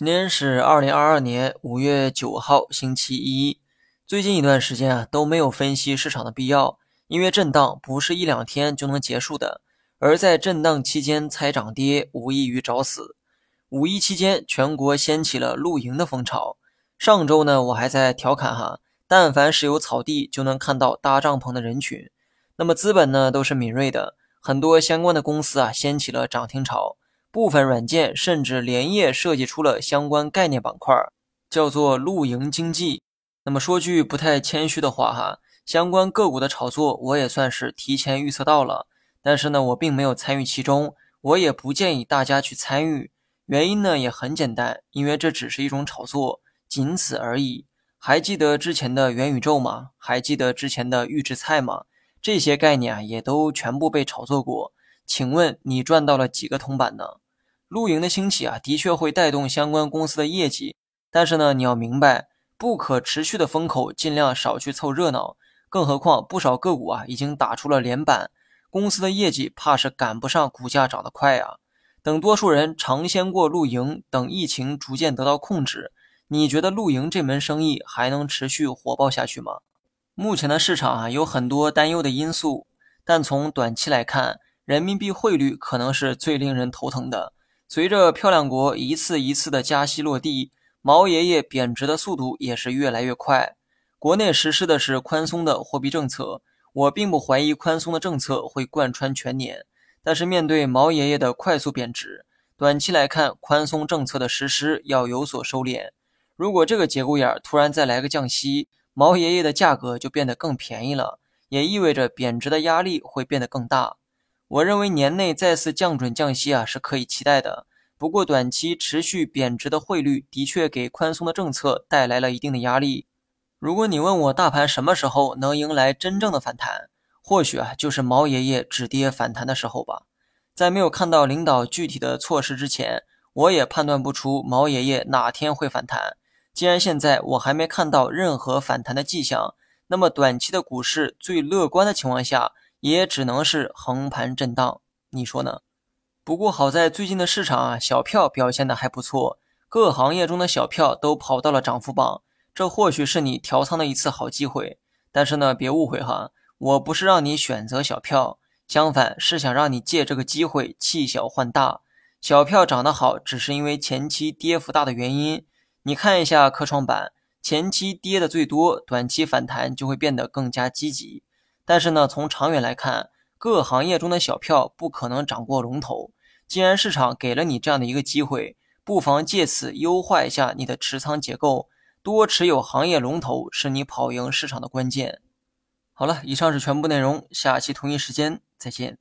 今天是二零二二年五月九号，星期一。最近一段时间啊，都没有分析市场的必要，因为震荡不是一两天就能结束的。而在震荡期间猜涨跌，无异于找死。五一期间，全国掀起了露营的风潮。上周呢，我还在调侃哈，但凡是有草地，就能看到搭帐篷的人群。那么资本呢，都是敏锐的，很多相关的公司啊，掀起了涨停潮。部分软件甚至连夜设计出了相关概念板块，叫做露营经济。那么说句不太谦虚的话哈，相关个股的炒作我也算是提前预测到了，但是呢，我并没有参与其中，我也不建议大家去参与。原因呢也很简单，因为这只是一种炒作，仅此而已。还记得之前的元宇宙吗？还记得之前的预制菜吗？这些概念啊也都全部被炒作过。请问你赚到了几个铜板呢？露营的兴起啊，的确会带动相关公司的业绩，但是呢，你要明白，不可持续的风口尽量少去凑热闹。更何况，不少个股啊已经打出了连板，公司的业绩怕是赶不上股价涨得快啊。等多数人尝鲜过露营，等疫情逐渐得到控制，你觉得露营这门生意还能持续火爆下去吗？目前的市场啊有很多担忧的因素，但从短期来看。人民币汇率可能是最令人头疼的。随着漂亮国一次一次的加息落地，毛爷爷贬值的速度也是越来越快。国内实施的是宽松的货币政策，我并不怀疑宽松的政策会贯穿全年。但是面对毛爷爷的快速贬值，短期来看，宽松政策的实施要有所收敛。如果这个节骨眼儿突然再来个降息，毛爷爷的价格就变得更便宜了，也意味着贬值的压力会变得更大。我认为年内再次降准降息啊是可以期待的，不过短期持续贬值的汇率的确给宽松的政策带来了一定的压力。如果你问我大盘什么时候能迎来真正的反弹，或许啊就是毛爷爷止跌反弹的时候吧。在没有看到领导具体的措施之前，我也判断不出毛爷爷哪天会反弹。既然现在我还没看到任何反弹的迹象，那么短期的股市最乐观的情况下。也只能是横盘震荡，你说呢？不过好在最近的市场啊，小票表现的还不错，各行业中的小票都跑到了涨幅榜，这或许是你调仓的一次好机会。但是呢，别误会哈，我不是让你选择小票，相反是想让你借这个机会弃小换大。小票涨得好，只是因为前期跌幅大的原因。你看一下科创板，前期跌的最多，短期反弹就会变得更加积极。但是呢，从长远来看，各行业中的小票不可能涨过龙头。既然市场给了你这样的一个机会，不妨借此优化一下你的持仓结构，多持有行业龙头是你跑赢市场的关键。好了，以上是全部内容，下期同一时间再见。